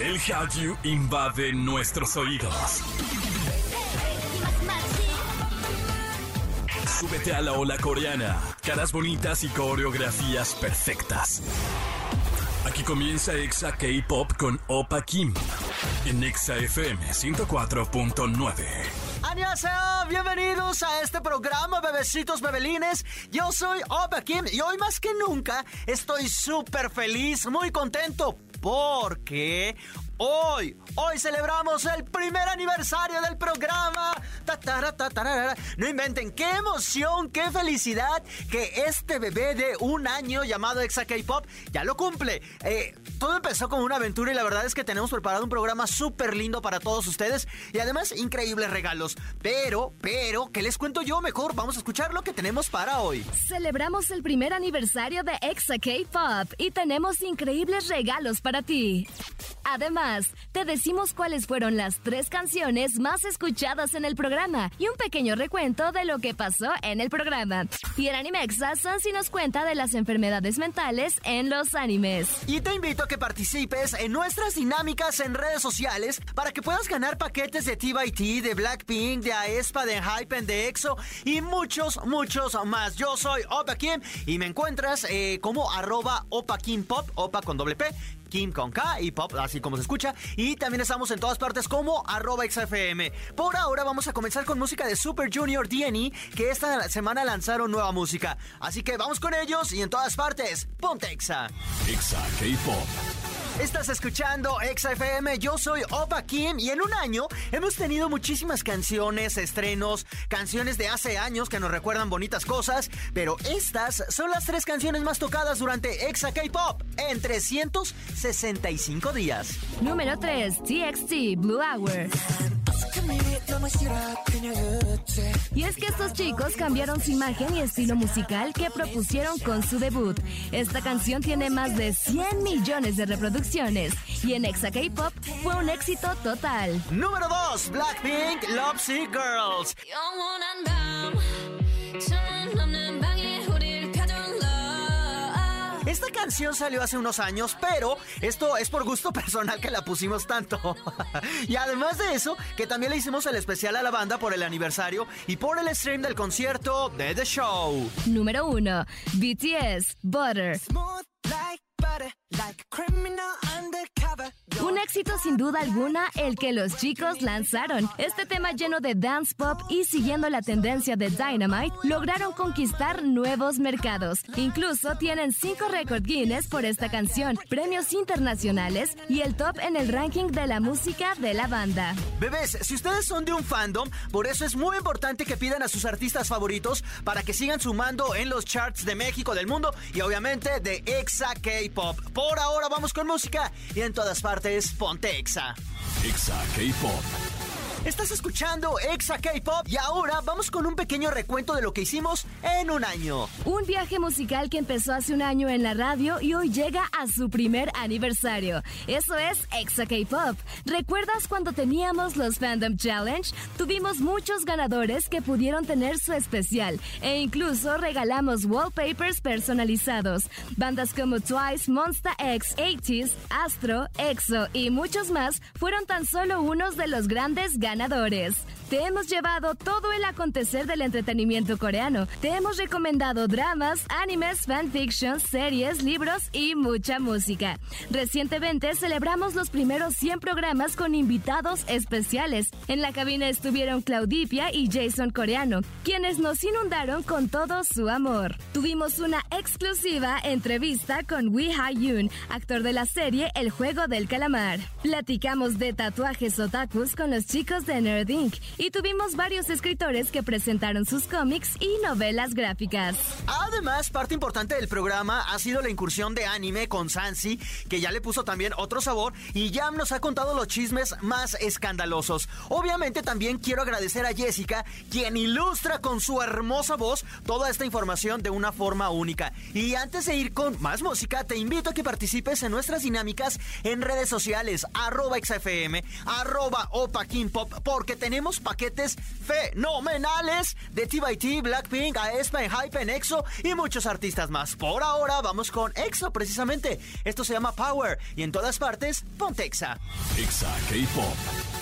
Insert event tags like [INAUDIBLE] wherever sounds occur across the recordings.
El Hallyu invade nuestros oídos. Súbete a la ola coreana. Caras bonitas y coreografías perfectas. Aquí comienza Exa K-Pop con Opa Kim. En Exa FM 104.9. ¡Annyeonghaseyo! Bienvenidos a este programa, bebecitos, bebelines. Yo soy Opa Kim y hoy más que nunca estoy súper feliz, muy contento. Porque Hoy, hoy celebramos el primer aniversario del programa. No inventen, qué emoción, qué felicidad que este bebé de un año llamado Exa K-Pop ya lo cumple. Eh, todo empezó como una aventura y la verdad es que tenemos preparado un programa súper lindo para todos ustedes y además increíbles regalos. Pero, pero, ¿qué les cuento yo? Mejor vamos a escuchar lo que tenemos para hoy. Celebramos el primer aniversario de Exa K-Pop y tenemos increíbles regalos para ti. Además, te decimos cuáles fueron las tres canciones más escuchadas en el programa y un pequeño recuento de lo que pasó en el programa. Y en Animexa, Sansi nos cuenta de las enfermedades mentales en los animes. Y te invito a que participes en nuestras dinámicas en redes sociales para que puedas ganar paquetes de T de Blackpink, de Aespa, de Hypen, de EXO y muchos, muchos más. Yo soy Opa Kim y me encuentras eh, como arroba Opa Kim Pop, Opa con doble P Kim con K y Pop, así como se escucha. Y también estamos en todas partes como arroba XFM. Por ahora vamos a comenzar con música de Super Junior DNE, que esta semana lanzaron nueva música. Así que vamos con ellos y en todas partes, ponte Exa. Exa K-Pop. Estás escuchando XFM, yo soy Opa Kim y en un año hemos tenido muchísimas canciones, estrenos, canciones de hace años que nos recuerdan bonitas cosas, pero estas son las tres canciones más tocadas durante Exa K-Pop en 365 días. Número 3, TXT Blue Hour. Y es que estos chicos cambiaron su imagen y estilo musical que propusieron con su debut. Esta canción tiene más de 100 millones de reproducciones y en Exa K-Pop fue un éxito total. Número 2, Blackpink Love Sick Girls. Esta canción salió hace unos años, pero esto es por gusto [LAUGHS] personal que la pusimos tanto. y además de eso, que también le hicimos el especial a la banda por el aniversario y por el stream del concierto de The Show. Número 1. BTS Butter. Un éxito sin duda alguna el que los chicos lanzaron. Este tema lleno de dance pop y siguiendo la tendencia de Dynamite, lograron conquistar nuevos mercados. Incluso tienen cinco récord Guinness por esta canción, premios internacionales y el top en el ranking de la música de la banda. Bebés, si ustedes son de un fandom, por eso es muy importante que pidan a sus artistas favoritos para que sigan sumando en los charts de México, del mundo y obviamente de Exa K-Pop. Por ahora vamos con música y en todas partes ponte Exa. Exa K-Pop. Estás escuchando Exa K-Pop y ahora vamos con un pequeño recuento de lo que hicimos en un año. Un viaje musical que empezó hace un año en la radio y hoy llega a su primer aniversario. Eso es Exa K-Pop. ¿Recuerdas cuando teníamos los Fandom Challenge? Tuvimos muchos ganadores que pudieron tener su especial e incluso regalamos wallpapers personalizados. Bandas como Twice, Monsta X, 80s, Astro, EXO y muchos más fueron tan solo unos de los grandes ganadores ganadores. Te hemos llevado todo el acontecer del entretenimiento coreano. Te hemos recomendado dramas, animes, fanfictions, series, libros y mucha música. Recientemente celebramos los primeros 100 programas con invitados especiales. En la cabina estuvieron Claudipia y Jason Coreano, quienes nos inundaron con todo su amor. Tuvimos una exclusiva entrevista con Wee Ha-yoon, actor de la serie El Juego del Calamar. Platicamos de tatuajes otakus con los chicos de Nerd Inc y tuvimos varios escritores que presentaron sus cómics y novelas gráficas. Además, parte importante del programa ha sido la incursión de anime con Sansi, que ya le puso también otro sabor y ya nos ha contado los chismes más escandalosos. Obviamente también quiero agradecer a Jessica, quien ilustra con su hermosa voz toda esta información de una forma única. Y antes de ir con más música, te invito a que participes en nuestras dinámicas en redes sociales, arroba XFM, arroba Pop, porque tenemos paquetes fenomenales de TYT, Blackpink, aespa, Hype, EXO y muchos artistas más. Por ahora vamos con EXO precisamente. Esto se llama Power y en todas partes, Pontexa. Exa K-Pop.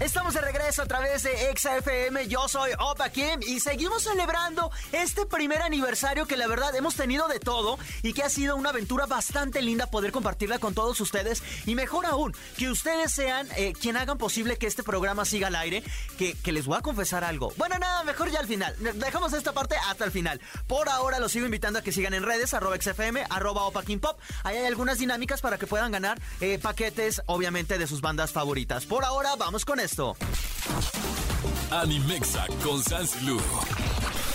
Estamos de regreso a través de Exa FM. Yo soy Opa Kim y seguimos celebrando este primer aniversario que la verdad hemos tenido de todo y que ha sido una aventura bastante linda poder compartirla con todos ustedes. Y mejor aún, que ustedes sean eh, quien hagan posible que este programa siga al aire. Que, que, les voy a confesar algo. Bueno, nada, mejor ya al final. Dejamos esta parte hasta el final. Por ahora los sigo invitando a que sigan en redes, arroba XFM, arroba Opa Kim Pop. Ahí hay algunas dinámicas para que puedan ganar eh, paquetes, obviamente, de sus bandas favoritas. Por ahora, vamos con esto. Animexa con Sansilu.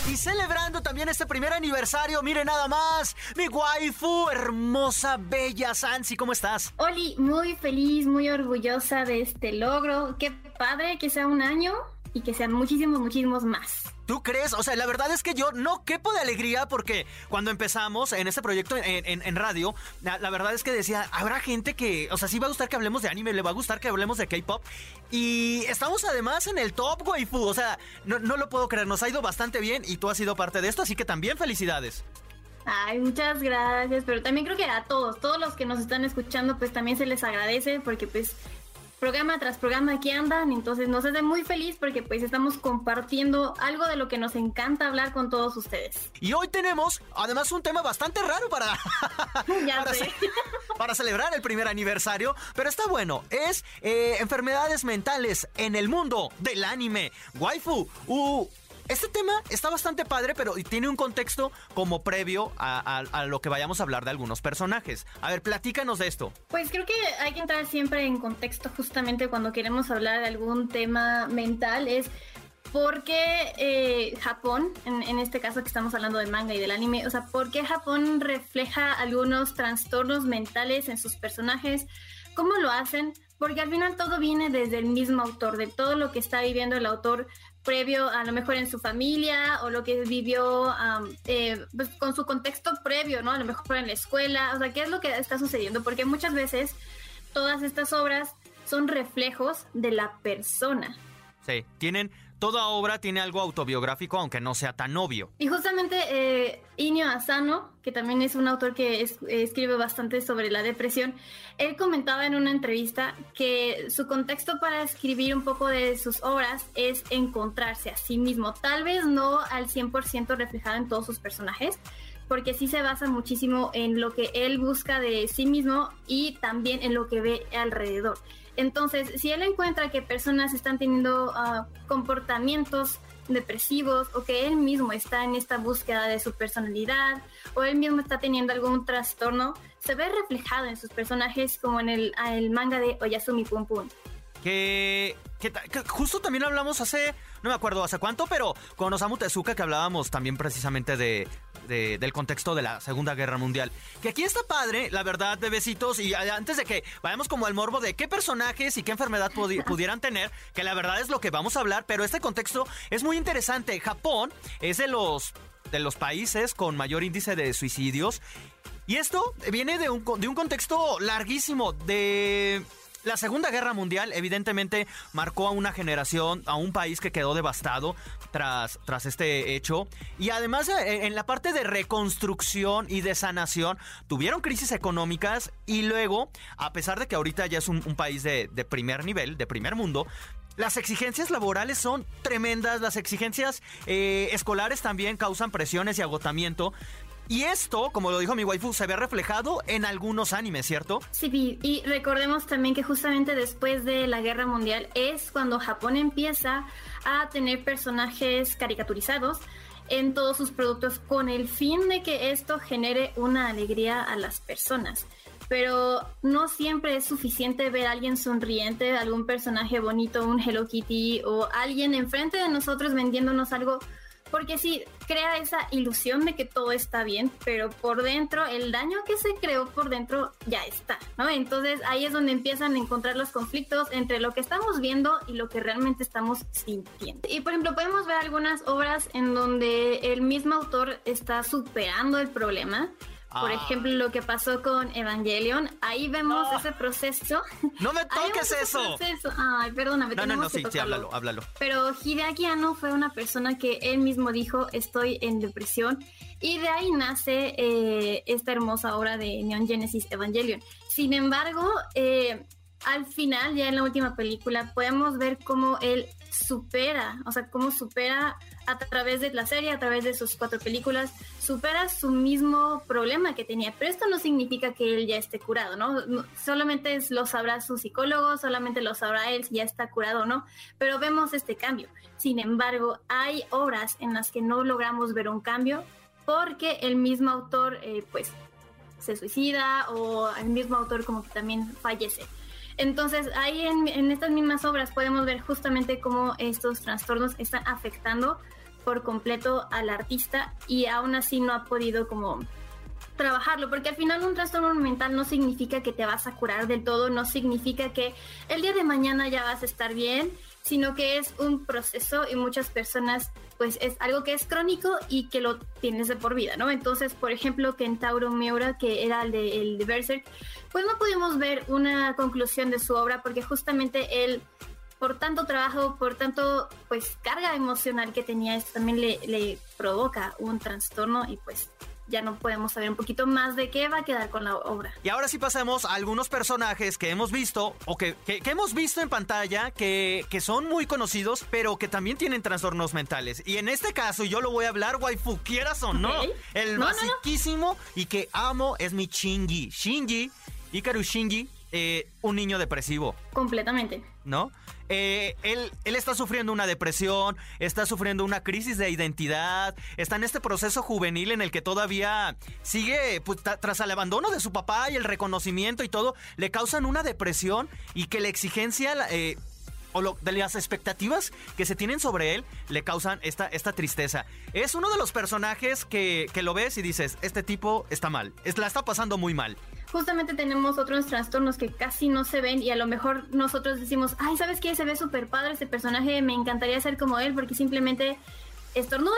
Y celebrando también este primer aniversario, mire nada más, mi waifu, hermosa, bella Sansi, ¿cómo estás? Oli, muy feliz, muy orgullosa de este logro. Qué padre que sea un año y que sean muchísimos, muchísimos más. ¿Tú crees? O sea, la verdad es que yo no quepo de alegría porque cuando empezamos en este proyecto en, radio, la, verdad es que decía, habrá gente que, o sea, sí va a gustar que hablemos de anime, le va a gustar que hablemos de K-pop. Y estamos además en el top, waifu. O sea, no, no lo puedo creer, nos ha ido bastante bien y tú has sido parte de esto, así que también felicidades. Ay, muchas gracias, pero también creo que a todos, todos los que nos están escuchando, pues también se les agradece porque pues programa tras programa aquí andan, entonces nos hace muy feliz porque pues estamos compartiendo algo de lo que nos encanta hablar con todos ustedes. Y hoy tenemos además un tema bastante raro para, [LAUGHS] para, celebrar el primer aniversario, pero está bueno, es eh, enfermedades mentales en el mundo del anime. Waifu, uh, este tema está bastante padre, pero tiene un contexto como previo a, lo que vayamos a hablar de algunos personajes. A ver, platícanos de esto. Pues creo que hay que entrar siempre en contexto justamente cuando queremos hablar de algún tema mental. Es porque eh, Japón, en, en, este caso que estamos hablando del manga y del anime, o sea, ¿por qué Japón refleja algunos trastornos mentales en sus personajes? ¿Cómo lo hacen? Porque al final todo viene desde el mismo autor, de todo lo que está viviendo el autor previo a lo mejor en su familia o lo que vivió eh, pues, con su contexto previo, ¿no? A lo mejor en la escuela, o sea, ¿qué es lo que está sucediendo? Porque muchas veces todas estas obras son reflejos de la persona. Sí, tienen toda obra tiene algo autobiográfico, aunque no sea tan obvio. Y justamente eh, Inio Asano, que también es un autor que escribe bastante sobre la depresión, él comentaba en una entrevista que su contexto para escribir un poco de sus obras es encontrarse a sí mismo, tal vez no al 100% reflejado en todos sus personajes, porque sí se basa muchísimo en lo que él busca de sí mismo y también en lo que ve alrededor. Entonces, si él encuentra que personas están teniendo ah, comportamientos depresivos o que él mismo está en esta búsqueda de su personalidad o él mismo está teniendo algún trastorno, se ve reflejado en sus personajes como en el, manga de Oyasumi Pum Pum. Que, justo también hablamos hace, no me acuerdo hace cuánto, pero con Osamu Tezuka que hablábamos también precisamente de, del contexto de la Segunda Guerra Mundial. Que aquí está padre, la verdad, de besitos. Y antes de que vayamos como al morbo de qué personajes y qué enfermedad [LAUGHS] pudieran tener, que la verdad es lo que vamos a hablar, pero este contexto es muy interesante. Japón es de los, de los países con mayor índice de suicidios. Y esto viene de un, de un contexto larguísimo, de la Segunda Guerra Mundial evidentemente marcó a una generación, a un país que quedó devastado tras, tras este hecho. Y además eh, en la parte de reconstrucción y de sanación tuvieron crisis económicas y luego, a pesar de que ahorita ya es un, país de, primer nivel, de primer mundo, las exigencias laborales son tremendas, las exigencias eh, escolares también causan presiones y agotamiento. Y esto, como lo dijo mi waifu, se ve reflejado en algunos animes, ¿cierto? Sí, y recordemos también que justamente después de la Guerra Mundial es cuando Japón empieza a tener personajes caricaturizados en todos sus productos con el fin de que esto genere una alegría a las personas. Pero no siempre es suficiente ver a alguien sonriente, algún personaje bonito, un Hello Kitty o alguien enfrente de nosotros vendiéndonos algo porque sí, crea esa ilusión de que todo está bien, pero por dentro, el daño que se creó por dentro ya está, ¿no? Entonces ahí es donde empiezan a encontrar los conflictos entre lo que estamos viendo y lo que realmente estamos sintiendo. Y por ejemplo, podemos ver algunas obras en donde el mismo autor está superando el problema Por Ah. ejemplo, lo que pasó con Evangelion, ahí vemos No. ese proceso. [LAUGHS] ¡No me toques eso! proceso. Ay, perdóname, No, no, no, sí, sí, háblalo, háblalo. Pero Hideaki Anno fue una persona que él mismo dijo, estoy en depresión, y de ahí nace eh, esta hermosa obra de Neon Genesis Evangelion. Sin embargo, eh, al final, ya en la última película, podemos ver cómo él supera, o sea, cómo supera a través de la serie, a través de sus cuatro películas, supera su mismo problema que tenía. Pero esto no significa que él ya esté curado, ¿no? Solamente lo sabrá su psicólogo, solamente lo sabrá él si ya está curado o no. Pero vemos este cambio. Sin embargo, hay obras en las que no logramos ver un cambio porque el mismo autor, eh, pues, se suicida o el mismo autor como que también fallece. Entonces, ahí en estas mismas obras podemos ver justamente cómo estos trastornos están afectando por completo al artista y aún así no ha podido como trabajarlo, porque al final un trastorno mental no significa que te vas a curar del todo, no significa que el día de mañana ya vas a estar bien, sino que es un proceso y muchas personas pues es algo que es crónico y que lo tienes de por vida, ¿no? Entonces, por ejemplo, Kentaro Miura, que era el de, el de Berserk, pues no pudimos ver una conclusión de su obra porque justamente él por tanto trabajo, por tanto pues carga emocional que tenía, esto también le, le provoca un trastorno y pues ya no podemos saber un poquito más de qué va a quedar con la obra. Y ahora sí pasemos a algunos personajes que hemos visto o que, que- que hemos visto en pantalla que, que son muy conocidos, pero que también tienen trastornos mentales. Y en este caso, yo lo voy a hablar, waifu, quieras o no, el No, no, no. basiquísimo y que amo es mi Shinji. Shinji, Ikaru Shinji, eh, un niño depresivo. Completamente. ¿no? Eh, él, él está sufriendo una depresión, está sufriendo una crisis de identidad, está en este proceso juvenil en el que todavía sigue, pues, tras el abandono de su papá y el reconocimiento y todo, le causan una depresión y que la exigencia... eh, o lo- de las expectativas que se tienen sobre él le causan esta, esta tristeza. Es uno de los personajes que, que lo ves y dices, este tipo está mal, es, la está pasando muy mal. Justamente tenemos otros trastornos que casi no se ven y a lo mejor nosotros decimos, ay, ¿sabes qué? Se ve súper padre este personaje, me encantaría ser como él porque simplemente estornuda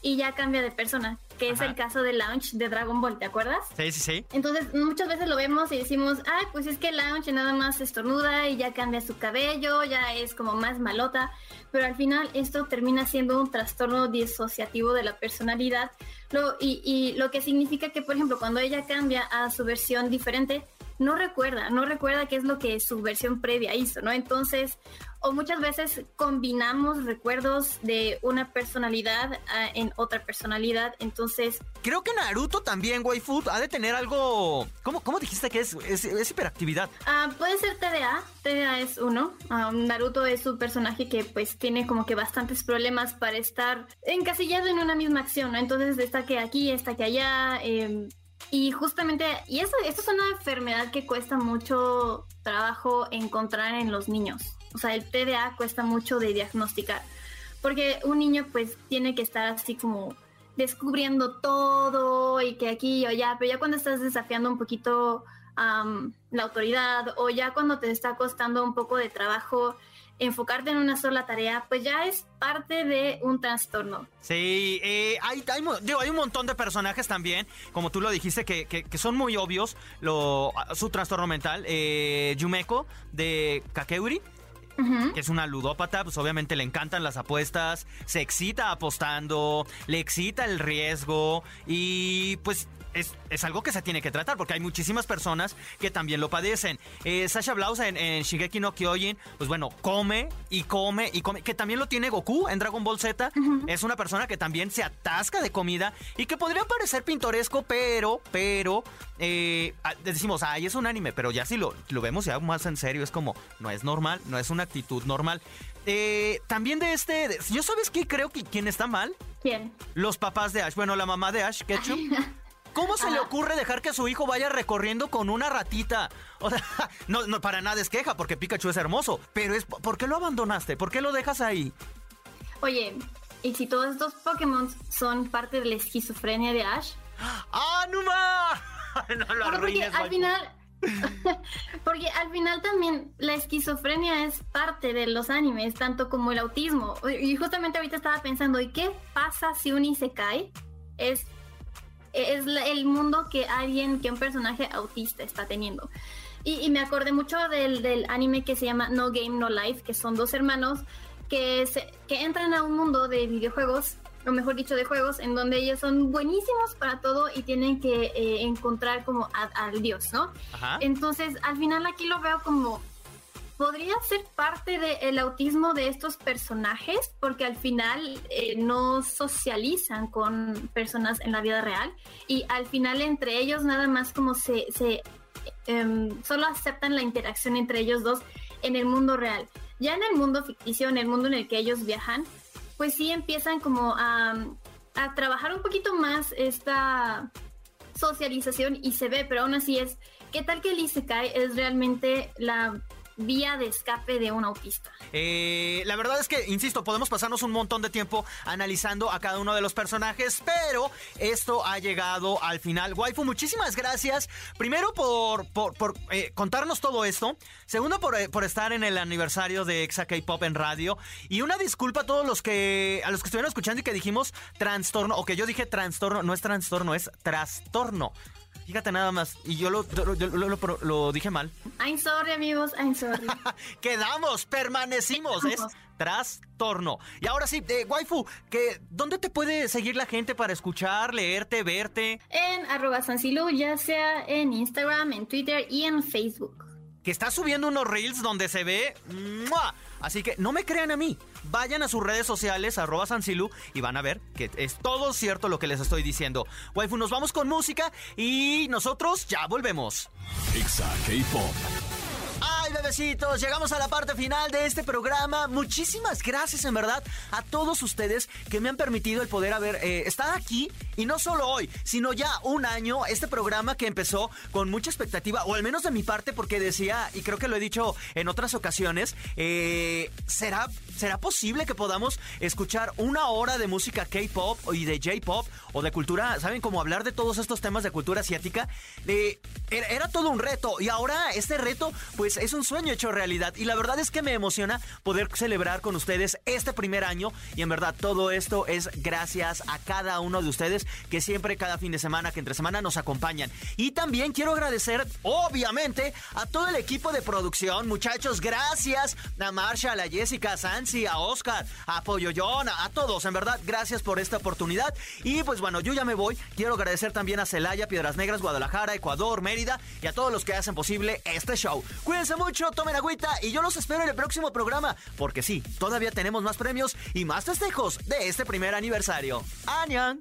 y ya cambia de persona, que es el caso de Launch de Dragon Ball, ¿te acuerdas? Sí, sí, sí. Entonces, muchas veces lo vemos y decimos, ay, pues es que Launch nada más estornuda y ya cambia su cabello, ya es como más malota, pero al final esto termina siendo un trastorno disociativo de la personalidad, lo, y, y lo que significa que, por ejemplo, cuando ella cambia a su versión diferente, no recuerda, no recuerda qué es lo que su versión previa hizo, ¿no? Entonces, o muchas veces combinamos recuerdos de una personalidad ah, en otra personalidad, entonces Creo que Naruto también, waifu, ha de tener algo... ¿Cómo, cómo dijiste que es? Es, es hiperactividad. Ah, puede ser TDA, TDA es uno. Ah, Naruto es un personaje que pues tiene como que bastantes problemas para estar encasillado en una misma acción, ¿no? Entonces está que aquí, está que allá. eh, y justamente, y eso, esto es una enfermedad que cuesta mucho trabajo encontrar en los niños. O sea, el TDA cuesta mucho de diagnosticar. Porque un niño pues tiene que estar así como descubriendo todo y que aquí y allá, pero ya cuando estás desafiando un poquito am, la autoridad o ya cuando te está costando un poco de trabajo enfocarte en una sola tarea, pues ya es parte de un trastorno. Sí, eh, hay, hay, digo, hay un montón de personajes también, como tú lo dijiste, que, que- que son muy obvios lo, su trastorno mental. Eh, Yumeko de Kakeuri, que es una ludópata, pues obviamente le encantan las apuestas, se excita apostando, le excita el riesgo y pues es, es algo que se tiene que tratar porque hay muchísimas personas que también lo padecen. Eh, Sasha Blaus en, en Shigeki no Kyojin, pues bueno, come y come y come, que también lo tiene Goku en Dragon Ball Z. Es una persona que también se atasca de comida y que podría parecer pintoresco, pero, pero, eh, decimos, ay, es un anime, pero ya si lo, lo vemos ya más en serio, es como, no es normal, no es una actitud normal. Eh, también de este, de- ¿yo sabes qué creo que quien está mal? ¿Quién? Los papás de Ash, bueno, la mamá de Ash, Ketchum. [LAUGHS] ¿Cómo se le ocurre dejar que su hijo vaya recorriendo con una ratita? [LAUGHS] O sea, no, no para nada es queja, porque Pikachu es hermoso. Pero es, ¿por qué lo abandonaste? ¿Por qué lo dejas ahí? Oye, ¿y si todos estos Pokémon son parte de la esquizofrenia de Ash? ¡Ah, no más! [LAUGHS] no lo Porque arruines, al waifu. final, [LAUGHS] porque al final también la esquizofrenia es parte de los animes, tanto como el autismo. Y justamente ahorita estaba pensando, ¿y qué pasa si un Isekai es es el mundo que alguien, que un personaje autista está teniendo. Y, me acordé mucho del, del, anime que se llama No Game No Life, que son dos hermanos que, se, que entran a un mundo de videojuegos, o mejor dicho, de juegos, en donde ellos son buenísimos para todo y tienen que eh, encontrar como al dios, ¿no? Entonces, al final aquí lo veo como podría ser parte del autismo de estos personajes, porque al final eh, no socializan con personas en la vida real y al final entre ellos nada más como se, Em, solo aceptan la interacción entre ellos dos en el mundo real. Ya en el mundo ficticio, en el mundo en el que ellos viajan, pues sí empiezan como a, a trabajar un poquito más esta socialización y se ve, pero aún así es, ¿qué tal que el Isekai es realmente la vía de escape de un autista. Eh, la verdad es que, insisto, podemos pasarnos un montón de tiempo analizando a cada uno de los personajes, pero esto ha llegado al final. Waifu, muchísimas gracias. Primero por, por, eh, contarnos todo esto. Segundo por, eh, por, estar en el aniversario de Exa K-Pop en radio. Y una disculpa a todos los que, a los que estuvieron escuchando y que dijimos trastorno, o que yo dije trastorno, no es trastorno, es trastorno. Fíjate nada más. Y yo lo, lo, dije mal. I'm sorry, amigos. I'm sorry. [LAUGHS] Quedamos, permanecimos. Es trastorno. Y ahora sí, eh, waifu, que, ¿dónde te puede seguir la gente para escuchar, leerte, verte? En arroba Sansilu, ya sea en Instagram, en Twitter y en Facebook. Que está subiendo unos reels donde se ve... Así que no me crean a mí. Vayan a sus redes sociales, arroba Sancilu, y van a ver que es todo cierto lo que les estoy diciendo. Waifu, nos vamos con música y nosotros ya volvemos. Ay, bebecitos, llegamos a la parte final de este programa. Muchísimas gracias, en verdad, a todos ustedes que me han permitido el poder haber eh, estado aquí. Y no solo hoy, sino ya un año. Este programa que empezó con mucha expectativa, o al menos de mi parte, porque decía, y creo que lo he dicho en otras ocasiones, eh, ¿será, ¿será posible que podamos escuchar una hora de música K-pop y de J-pop o de cultura? ¿Saben cómo hablar de todos estos temas de cultura asiática? Eh, era, era todo un reto. Y ahora este reto, pues es un sueño hecho realidad y la verdad es que me emociona poder celebrar con ustedes este primer año y en verdad todo esto es gracias a cada uno de ustedes que siempre cada fin de semana, que entre semana nos acompañan. Y también quiero agradecer obviamente a todo el equipo de producción, muchachos, gracias a Marshall, a Jessica, a Sansi, a Oscar, a Polloyon, a, todos, en verdad, gracias por esta oportunidad. Y pues bueno, yo ya me voy, quiero agradecer también a Celaya, Piedras Negras, Guadalajara, Ecuador, Mérida y a todos los que hacen posible este show. Cuídense mucho, tomen agüita y yo los espero en el próximo programa, porque sí, todavía tenemos más premios y más festejos de este primer aniversario. ¡Añan!